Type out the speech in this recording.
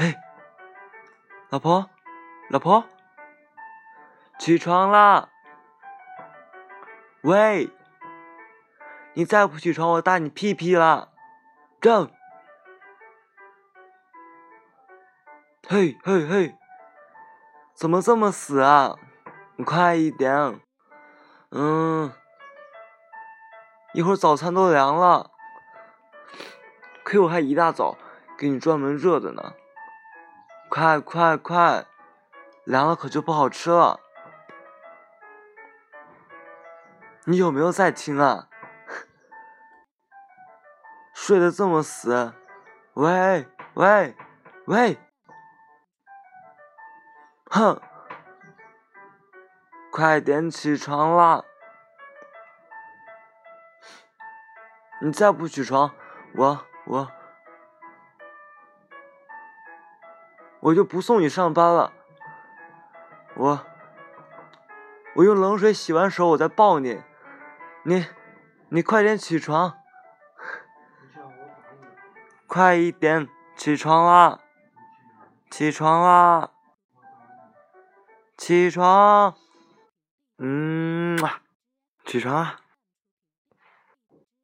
嘿老婆，老婆，起床啦！喂，你再不起床，我打你屁屁了！正，嘿嘿嘿，怎么这么死啊？你快一点，嗯，一会儿早餐都凉了，亏我还一大早给你专门热的呢。快快快，凉了可就不好吃了。你有没有在听啊？睡得这么死，喂喂喂，哼，快点起床啦！你再不起床，我我。我就不送你上班了，我我用冷水洗完手，我再抱你，你你快点起床，快一点起床啦，起床啦，起床，嗯，起床啊。